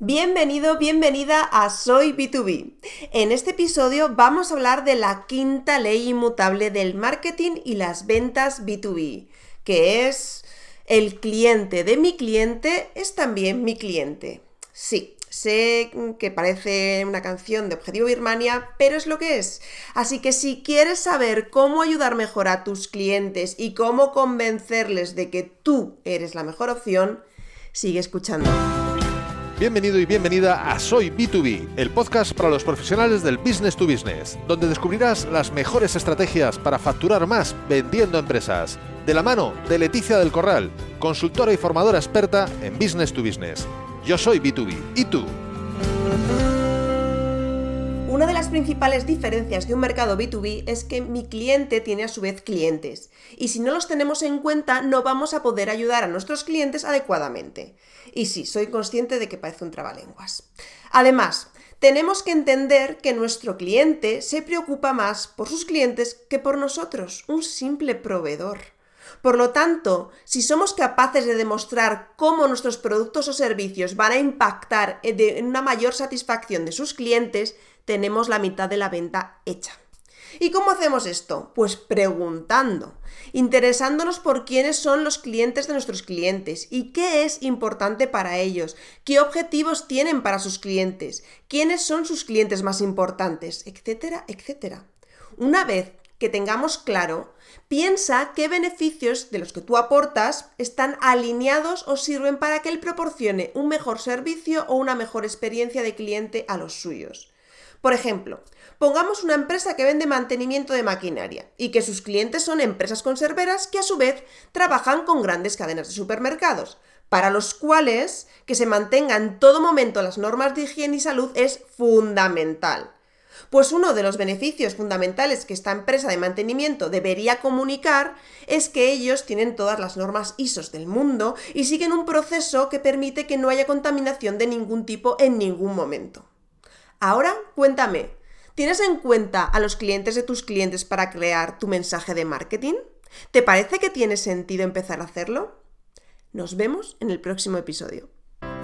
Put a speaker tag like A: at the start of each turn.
A: Bienvenido, bienvenida a Soy B2B. En este episodio vamos a hablar de la quinta ley inmutable del marketing y las ventas B2B, que es el cliente de mi cliente es también mi cliente. Sí, Sé que parece una canción de Objetivo Birmania, pero es lo que es. Así que si quieres saber cómo ayudar mejor a tus clientes y cómo convencerles de que tú eres la mejor opción, sigue escuchando.
B: Bienvenido y bienvenida a Soy B2B, el podcast para los profesionales del business to business, donde descubrirás las mejores estrategias para facturar más vendiendo empresas. De la mano de Leticia del Corral, consultora y formadora experta en business to business. Yo soy B2B. ¿Y tú?
A: Una de las principales diferencias de un mercado B2B es que mi cliente tiene a su vez clientes. Y si no los tenemos en cuenta, no vamos a poder ayudar a nuestros clientes adecuadamente. Y sí, soy consciente de que parece un trabalenguas. Además, tenemos que entender que nuestro cliente se preocupa más por sus clientes que por nosotros, un simple proveedor. Por lo tanto, si somos capaces de demostrar cómo nuestros productos o servicios van a impactar en una mayor satisfacción de sus clientes, tenemos la mitad de la venta hecha. ¿Y cómo hacemos esto? Pues preguntando, interesándonos por quiénes son los clientes de nuestros clientes y qué es importante para ellos, qué objetivos tienen para sus clientes, quiénes son sus clientes más importantes, etcétera, etcétera. Una vez que tengamos claro, piensa qué beneficios de los que tú aportas están alineados o sirven para que él proporcione un mejor servicio o una mejor experiencia de cliente a los suyos. Por ejemplo, pongamos una empresa que vende mantenimiento de maquinaria y que sus clientes son empresas conserveras que a su vez trabajan con grandes cadenas de supermercados, para los cuales que se mantengan en todo momento las normas de higiene y salud es fundamental. Pues uno de los beneficios fundamentales que esta empresa de mantenimiento debería comunicar es que ellos tienen todas las normas ISOs del mundo y siguen un proceso que permite que no haya contaminación de ningún tipo en ningún momento. Ahora, cuéntame, ¿tienes en cuenta a los clientes de tus clientes para crear tu mensaje de marketing? ¿Te parece que tiene sentido empezar a hacerlo? Nos vemos en el próximo episodio.